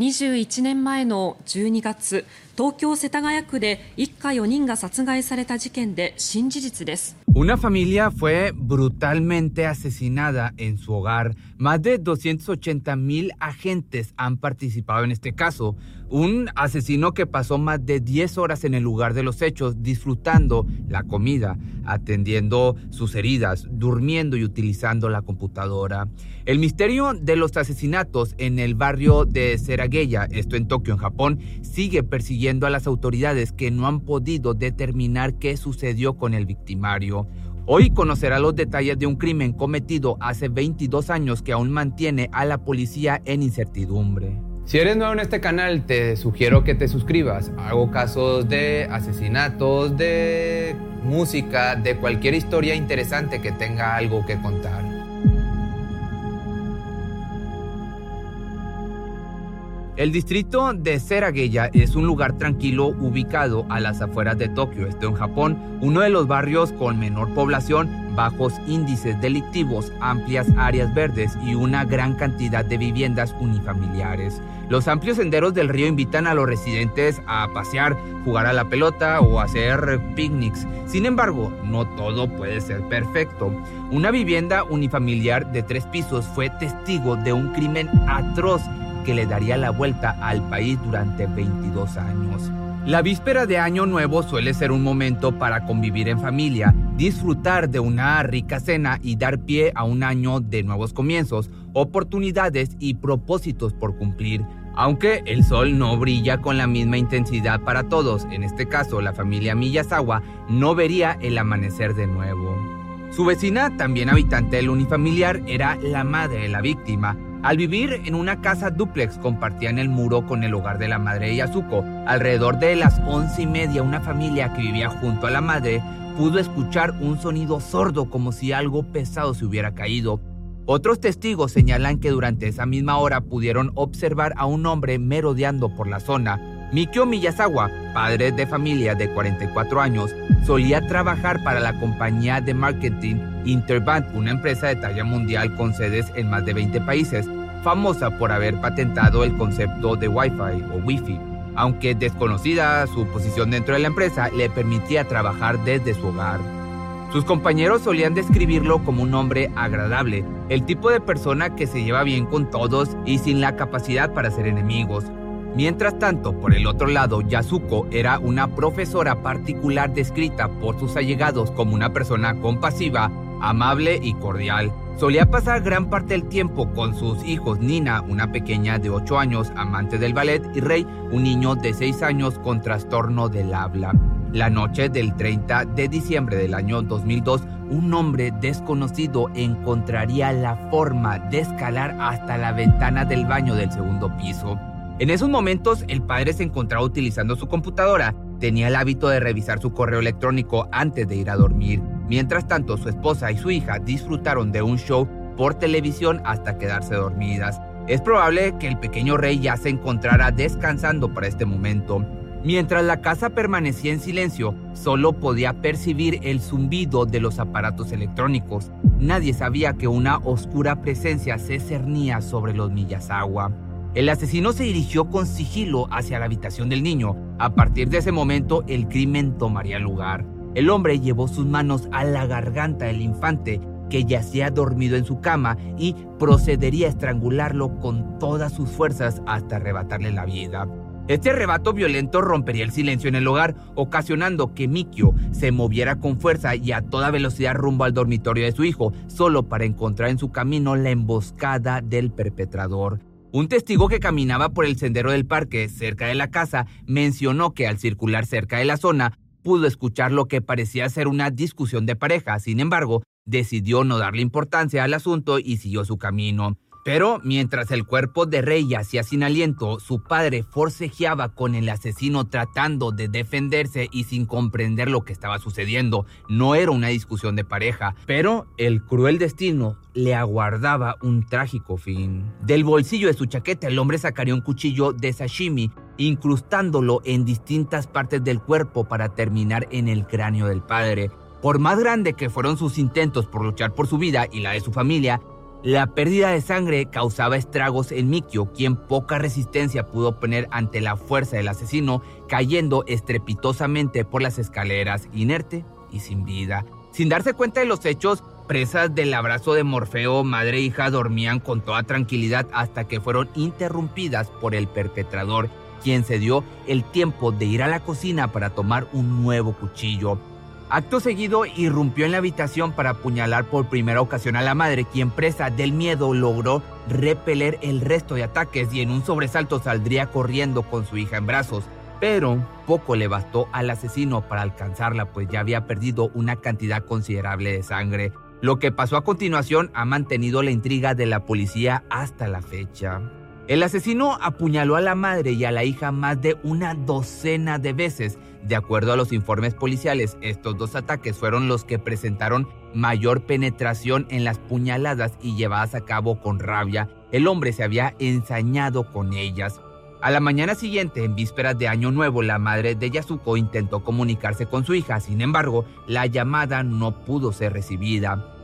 21年前の12月東京・世田谷区で一家4人が殺害された事件で新事実です Una familia fue brutalmente asesinada en su hogar. Más de 280 mil agentes han participado en este caso. Un asesino que pasó más de 10 horas en el lugar de los hechos, disfrutando la comida, atendiendo sus heridas, durmiendo y utilizando la computadora. El misterio de los asesinatos en el barrio de Serageya, esto en Tokio, en Japón, sigue persiguiendo a las autoridades que no han podido determinar qué sucedió con el victimario. Hoy conocerá los detalles de un crimen cometido hace 22 años que aún mantiene a la policía en incertidumbre. Si eres nuevo en este canal, te sugiero que te suscribas. Hago casos de asesinatos, de música, de cualquier historia interesante que tenga algo que contar. El distrito de Serageya es un lugar tranquilo ubicado a las afueras de Tokio, esto en Japón, uno de los barrios con menor población, bajos índices delictivos, amplias áreas verdes y una gran cantidad de viviendas unifamiliares. Los amplios senderos del río invitan a los residentes a pasear, jugar a la pelota o hacer picnics. Sin embargo, no todo puede ser perfecto. Una vivienda unifamiliar de tres pisos fue testigo de un crimen atroz que le daría la vuelta al país durante 22 años. La víspera de Año Nuevo suele ser un momento para convivir en familia, disfrutar de una rica cena y dar pie a un año de nuevos comienzos, oportunidades y propósitos por cumplir. Aunque el sol no brilla con la misma intensidad para todos, en este caso la familia Miyazawa no vería el amanecer de nuevo. Su vecina, también habitante del unifamiliar, era la madre de la víctima, al vivir en una casa duplex compartían el muro con el hogar de la madre de Yasuko. Alrededor de las once y media una familia que vivía junto a la madre pudo escuchar un sonido sordo como si algo pesado se hubiera caído. Otros testigos señalan que durante esa misma hora pudieron observar a un hombre merodeando por la zona. Mikio Miyazawa, padre de familia de 44 años, solía trabajar para la compañía de marketing Interband, una empresa de talla mundial con sedes en más de 20 países, famosa por haber patentado el concepto de Wi-Fi o Wi-Fi. Aunque desconocida su posición dentro de la empresa, le permitía trabajar desde su hogar. Sus compañeros solían describirlo como un hombre agradable, el tipo de persona que se lleva bien con todos y sin la capacidad para ser enemigos. Mientras tanto, por el otro lado, Yasuko era una profesora particular descrita por sus allegados como una persona compasiva, amable y cordial. Solía pasar gran parte del tiempo con sus hijos Nina, una pequeña de 8 años, amante del ballet, y Rey, un niño de 6 años con trastorno del habla. La noche del 30 de diciembre del año 2002, un hombre desconocido encontraría la forma de escalar hasta la ventana del baño del segundo piso. En esos momentos, el padre se encontraba utilizando su computadora. Tenía el hábito de revisar su correo electrónico antes de ir a dormir. Mientras tanto, su esposa y su hija disfrutaron de un show por televisión hasta quedarse dormidas. Es probable que el pequeño rey ya se encontrara descansando para este momento. Mientras la casa permanecía en silencio, solo podía percibir el zumbido de los aparatos electrónicos. Nadie sabía que una oscura presencia se cernía sobre los Miyazawa. El asesino se dirigió con sigilo hacia la habitación del niño. A partir de ese momento, el crimen tomaría lugar. El hombre llevó sus manos a la garganta del infante, que yacía dormido en su cama, y procedería a estrangularlo con todas sus fuerzas hasta arrebatarle la vida. Este arrebato violento rompería el silencio en el hogar, ocasionando que Mikio se moviera con fuerza y a toda velocidad rumbo al dormitorio de su hijo, solo para encontrar en su camino la emboscada del perpetrador. Un testigo que caminaba por el sendero del parque cerca de la casa mencionó que al circular cerca de la zona pudo escuchar lo que parecía ser una discusión de pareja. Sin embargo, decidió no darle importancia al asunto y siguió su camino. Pero mientras el cuerpo de Rey yacía sin aliento, su padre forcejeaba con el asesino tratando de defenderse y sin comprender lo que estaba sucediendo. No era una discusión de pareja, pero el cruel destino le aguardaba un trágico fin. Del bolsillo de su chaqueta el hombre sacaría un cuchillo de sashimi, incrustándolo en distintas partes del cuerpo para terminar en el cráneo del padre. Por más grande que fueron sus intentos por luchar por su vida y la de su familia, la pérdida de sangre causaba estragos en Mikio, quien poca resistencia pudo poner ante la fuerza del asesino, cayendo estrepitosamente por las escaleras, inerte y sin vida. Sin darse cuenta de los hechos, presas del abrazo de Morfeo, madre e hija dormían con toda tranquilidad hasta que fueron interrumpidas por el perpetrador, quien se dio el tiempo de ir a la cocina para tomar un nuevo cuchillo. Acto seguido irrumpió en la habitación para apuñalar por primera ocasión a la madre, quien presa del miedo logró repeler el resto de ataques y en un sobresalto saldría corriendo con su hija en brazos. Pero poco le bastó al asesino para alcanzarla, pues ya había perdido una cantidad considerable de sangre. Lo que pasó a continuación ha mantenido la intriga de la policía hasta la fecha. El asesino apuñaló a la madre y a la hija más de una docena de veces. De acuerdo a los informes policiales, estos dos ataques fueron los que presentaron mayor penetración en las puñaladas y llevadas a cabo con rabia. El hombre se había ensañado con ellas. A la mañana siguiente, en vísperas de Año Nuevo, la madre de Yasuko intentó comunicarse con su hija, sin embargo, la llamada no pudo ser recibida.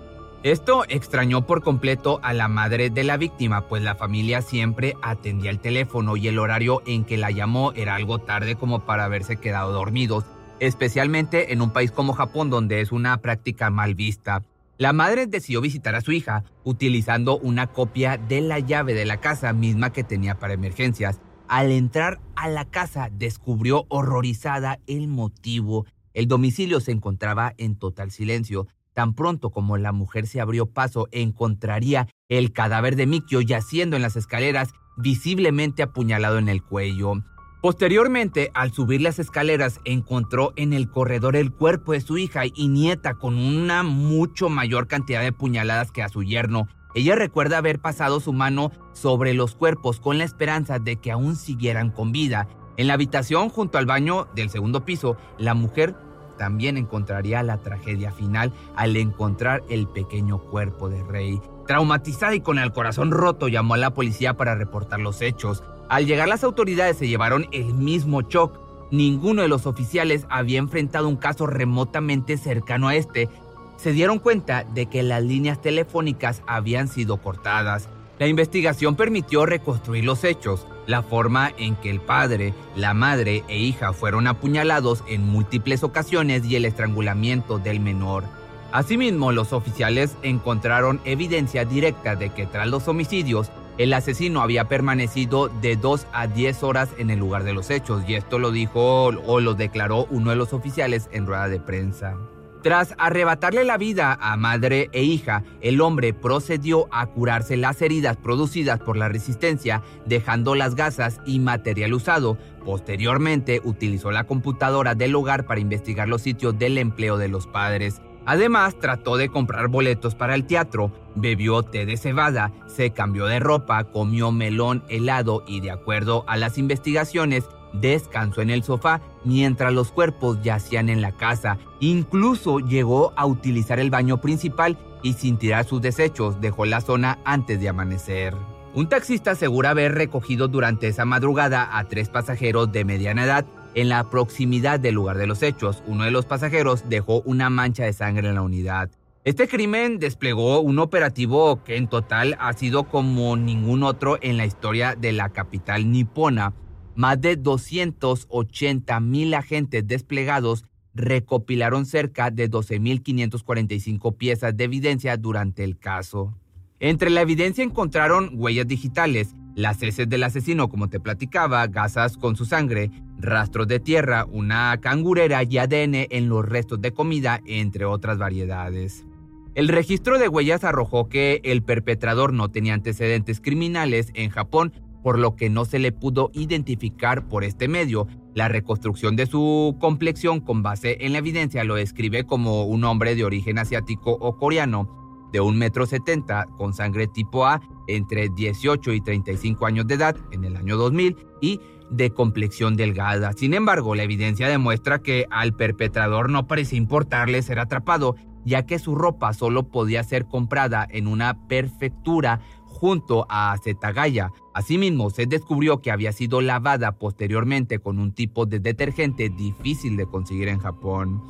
Esto extrañó por completo a la madre de la víctima, pues la familia siempre atendía el teléfono y el horario en que la llamó era algo tarde como para haberse quedado dormidos, especialmente en un país como Japón donde es una práctica mal vista. La madre decidió visitar a su hija utilizando una copia de la llave de la casa misma que tenía para emergencias. Al entrar a la casa descubrió horrorizada el motivo. El domicilio se encontraba en total silencio Tan pronto como la mujer se abrió paso, encontraría el cadáver de Mikio yaciendo en las escaleras, visiblemente apuñalado en el cuello. Posteriormente, al subir las escaleras, encontró en el corredor el cuerpo de su hija y nieta con una mucho mayor cantidad de puñaladas que a su yerno. Ella recuerda haber pasado su mano sobre los cuerpos con la esperanza de que aún siguieran con vida. En la habitación junto al baño del segundo piso, la mujer también encontraría la tragedia final al encontrar el pequeño cuerpo de Rey. Traumatizada y con el corazón roto, llamó a la policía para reportar los hechos. Al llegar las autoridades se llevaron el mismo shock. Ninguno de los oficiales había enfrentado un caso remotamente cercano a este. Se dieron cuenta de que las líneas telefónicas habían sido cortadas. La investigación permitió reconstruir los hechos, la forma en que el padre, la madre e hija fueron apuñalados en múltiples ocasiones y el estrangulamiento del menor. Asimismo, los oficiales encontraron evidencia directa de que tras los homicidios, el asesino había permanecido de 2 a 10 horas en el lugar de los hechos, y esto lo dijo o lo declaró uno de los oficiales en rueda de prensa. Tras arrebatarle la vida a madre e hija, el hombre procedió a curarse las heridas producidas por la resistencia, dejando las gasas y material usado. Posteriormente, utilizó la computadora del hogar para investigar los sitios del empleo de los padres. Además, trató de comprar boletos para el teatro, bebió té de cebada, se cambió de ropa, comió melón helado y, de acuerdo a las investigaciones, descansó en el sofá mientras los cuerpos yacían en la casa. Incluso llegó a utilizar el baño principal y sin tirar sus desechos dejó la zona antes de amanecer. Un taxista asegura haber recogido durante esa madrugada a tres pasajeros de mediana edad en la proximidad del lugar de los hechos. Uno de los pasajeros dejó una mancha de sangre en la unidad. Este crimen desplegó un operativo que en total ha sido como ningún otro en la historia de la capital nipona. Más de 280 mil agentes desplegados recopilaron cerca de 12.545 piezas de evidencia durante el caso. Entre la evidencia encontraron huellas digitales, las heces del asesino, como te platicaba, gasas con su sangre, rastros de tierra, una cangurera y ADN en los restos de comida, entre otras variedades. El registro de huellas arrojó que el perpetrador no tenía antecedentes criminales en Japón por lo que no se le pudo identificar por este medio. La reconstrucción de su complexión con base en la evidencia lo describe como un hombre de origen asiático o coreano, de un metro setenta, con sangre tipo A entre 18 y 35 años de edad en el año 2000 y de complexión delgada. Sin embargo, la evidencia demuestra que al perpetrador no parecía importarle ser atrapado, ya que su ropa solo podía ser comprada en una prefectura junto a Zetagaya. Asimismo, se descubrió que había sido lavada posteriormente con un tipo de detergente difícil de conseguir en Japón.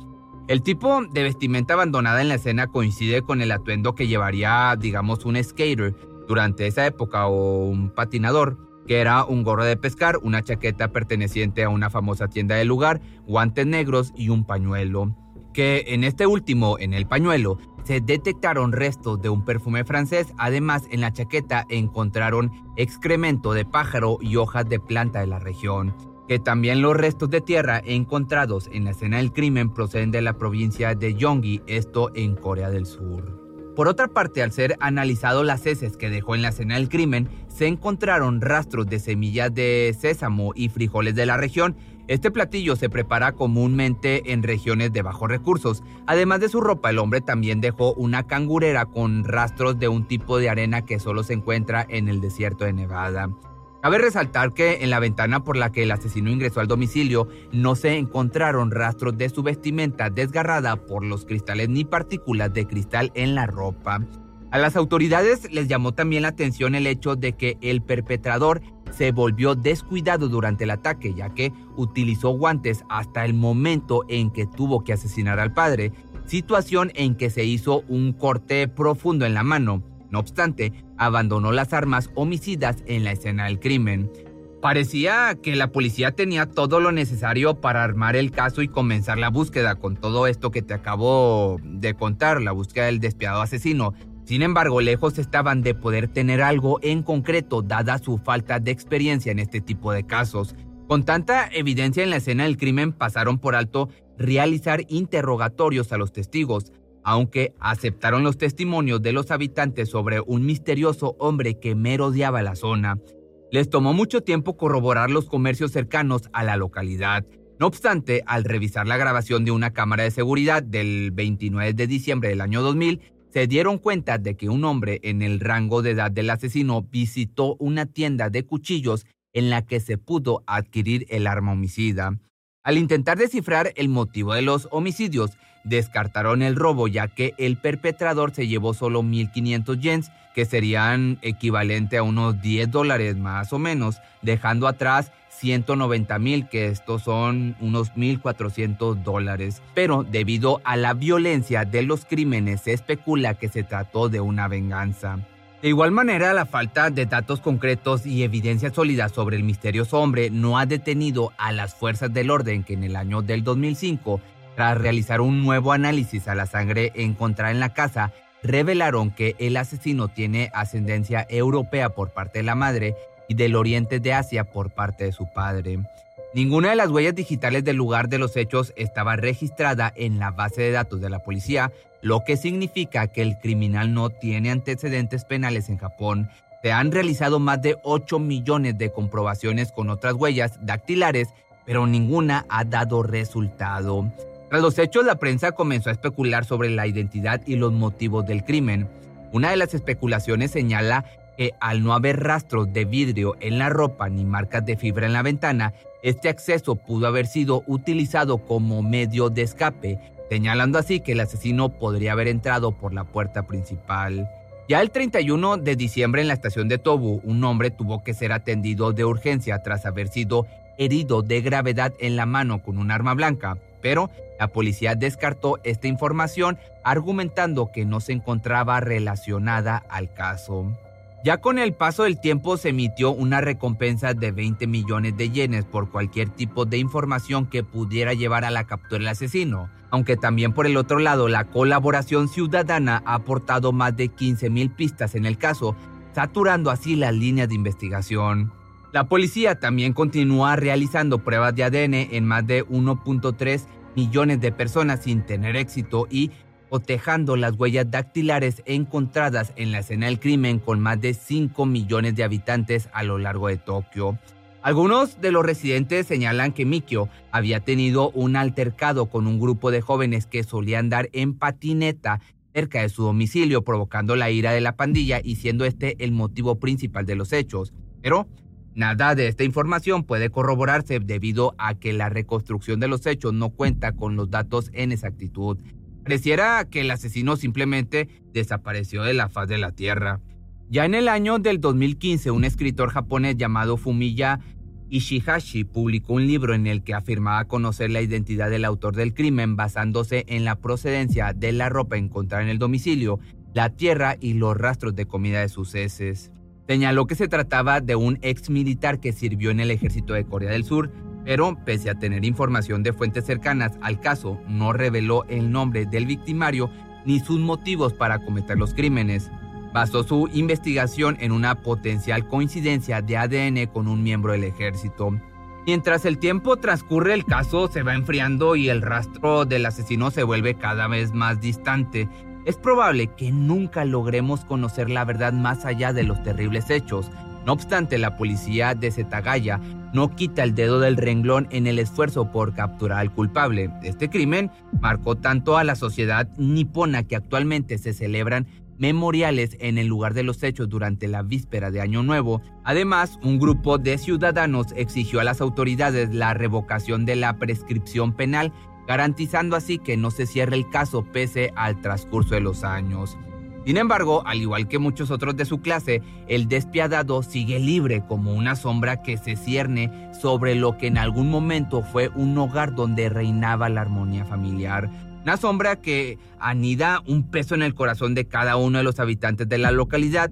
El tipo de vestimenta abandonada en la escena coincide con el atuendo que llevaría, digamos, un skater durante esa época o un patinador, que era un gorro de pescar, una chaqueta perteneciente a una famosa tienda del lugar, guantes negros y un pañuelo. Que en este último, en el pañuelo, se detectaron restos de un perfume francés, además en la chaqueta encontraron excremento de pájaro y hojas de planta de la región, que también los restos de tierra encontrados en la escena del crimen proceden de la provincia de Gyeonggi, esto en Corea del Sur. Por otra parte, al ser analizado las heces que dejó en la escena del crimen, se encontraron rastros de semillas de sésamo y frijoles de la región este platillo se prepara comúnmente en regiones de bajos recursos. Además de su ropa, el hombre también dejó una cangurera con rastros de un tipo de arena que solo se encuentra en el desierto de Nevada. Cabe resaltar que en la ventana por la que el asesino ingresó al domicilio no se encontraron rastros de su vestimenta desgarrada por los cristales ni partículas de cristal en la ropa. A las autoridades les llamó también la atención el hecho de que el perpetrador se volvió descuidado durante el ataque, ya que utilizó guantes hasta el momento en que tuvo que asesinar al padre, situación en que se hizo un corte profundo en la mano. No obstante, abandonó las armas homicidas en la escena del crimen. Parecía que la policía tenía todo lo necesario para armar el caso y comenzar la búsqueda con todo esto que te acabo de contar, la búsqueda del despiadado asesino. Sin embargo, lejos estaban de poder tener algo en concreto dada su falta de experiencia en este tipo de casos. Con tanta evidencia en la escena del crimen pasaron por alto realizar interrogatorios a los testigos, aunque aceptaron los testimonios de los habitantes sobre un misterioso hombre que merodeaba la zona. Les tomó mucho tiempo corroborar los comercios cercanos a la localidad. No obstante, al revisar la grabación de una cámara de seguridad del 29 de diciembre del año 2000, se dieron cuenta de que un hombre en el rango de edad del asesino visitó una tienda de cuchillos en la que se pudo adquirir el arma homicida. Al intentar descifrar el motivo de los homicidios, descartaron el robo ya que el perpetrador se llevó solo 1.500 yens, que serían equivalente a unos 10 dólares más o menos, dejando atrás 190 mil, que estos son unos 1.400 dólares. Pero debido a la violencia de los crímenes se especula que se trató de una venganza. De igual manera, la falta de datos concretos y evidencia sólida sobre el misterioso hombre no ha detenido a las fuerzas del orden que en el año del 2005, tras realizar un nuevo análisis a la sangre encontrada en la casa, revelaron que el asesino tiene ascendencia europea por parte de la madre y del oriente de Asia por parte de su padre. Ninguna de las huellas digitales del lugar de los hechos estaba registrada en la base de datos de la policía, lo que significa que el criminal no tiene antecedentes penales en Japón. Se han realizado más de 8 millones de comprobaciones con otras huellas dactilares, pero ninguna ha dado resultado. Tras los hechos, la prensa comenzó a especular sobre la identidad y los motivos del crimen. Una de las especulaciones señala que al no haber rastros de vidrio en la ropa ni marcas de fibra en la ventana, este acceso pudo haber sido utilizado como medio de escape, señalando así que el asesino podría haber entrado por la puerta principal. Ya el 31 de diciembre en la estación de Tobu, un hombre tuvo que ser atendido de urgencia tras haber sido herido de gravedad en la mano con un arma blanca, pero la policía descartó esta información argumentando que no se encontraba relacionada al caso. Ya con el paso del tiempo se emitió una recompensa de 20 millones de yenes por cualquier tipo de información que pudiera llevar a la captura del asesino, aunque también por el otro lado la colaboración ciudadana ha aportado más de 15 mil pistas en el caso, saturando así las líneas de investigación. La policía también continúa realizando pruebas de ADN en más de 1.3 millones de personas sin tener éxito y cotejando las huellas dactilares encontradas en la escena del crimen con más de 5 millones de habitantes a lo largo de Tokio. Algunos de los residentes señalan que Mikio había tenido un altercado con un grupo de jóvenes que solían dar en patineta cerca de su domicilio, provocando la ira de la pandilla y siendo este el motivo principal de los hechos. Pero nada de esta información puede corroborarse debido a que la reconstrucción de los hechos no cuenta con los datos en exactitud. Pareciera que el asesino simplemente desapareció de la faz de la Tierra. Ya en el año del 2015, un escritor japonés llamado Fumiya Ishihashi publicó un libro en el que afirmaba conocer la identidad del autor del crimen basándose en la procedencia de la ropa encontrada en el domicilio, la tierra y los rastros de comida de sus heces. Señaló que se trataba de un ex militar que sirvió en el ejército de Corea del Sur, pero pese a tener información de fuentes cercanas al caso, no reveló el nombre del victimario ni sus motivos para cometer los crímenes. Basó su investigación en una potencial coincidencia de ADN con un miembro del ejército. Mientras el tiempo transcurre, el caso se va enfriando y el rastro del asesino se vuelve cada vez más distante. Es probable que nunca logremos conocer la verdad más allá de los terribles hechos, no obstante, la policía de Zetagaya no quita el dedo del renglón en el esfuerzo por capturar al culpable. Este crimen marcó tanto a la sociedad nipona que actualmente se celebran memoriales en el lugar de los hechos durante la víspera de Año Nuevo. Además, un grupo de ciudadanos exigió a las autoridades la revocación de la prescripción penal, garantizando así que no se cierre el caso pese al transcurso de los años. Sin embargo, al igual que muchos otros de su clase, el despiadado sigue libre como una sombra que se cierne sobre lo que en algún momento fue un hogar donde reinaba la armonía familiar. Una sombra que anida un peso en el corazón de cada uno de los habitantes de la localidad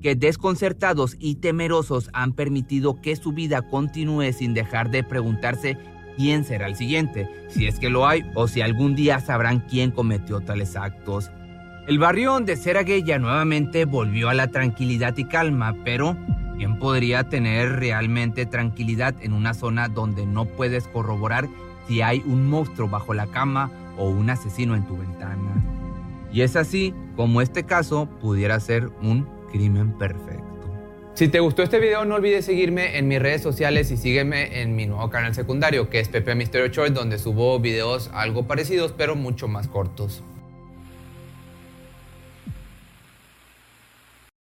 que desconcertados y temerosos han permitido que su vida continúe sin dejar de preguntarse quién será el siguiente, si es que lo hay o si algún día sabrán quién cometió tales actos. El barrio de Seragueya nuevamente volvió a la tranquilidad y calma, pero ¿quién podría tener realmente tranquilidad en una zona donde no puedes corroborar si hay un monstruo bajo la cama o un asesino en tu ventana? Y es así como este caso pudiera ser un crimen perfecto. Si te gustó este video no olvides seguirme en mis redes sociales y sígueme en mi nuevo canal secundario que es Pepe Misterio Short donde subo videos algo parecidos pero mucho más cortos.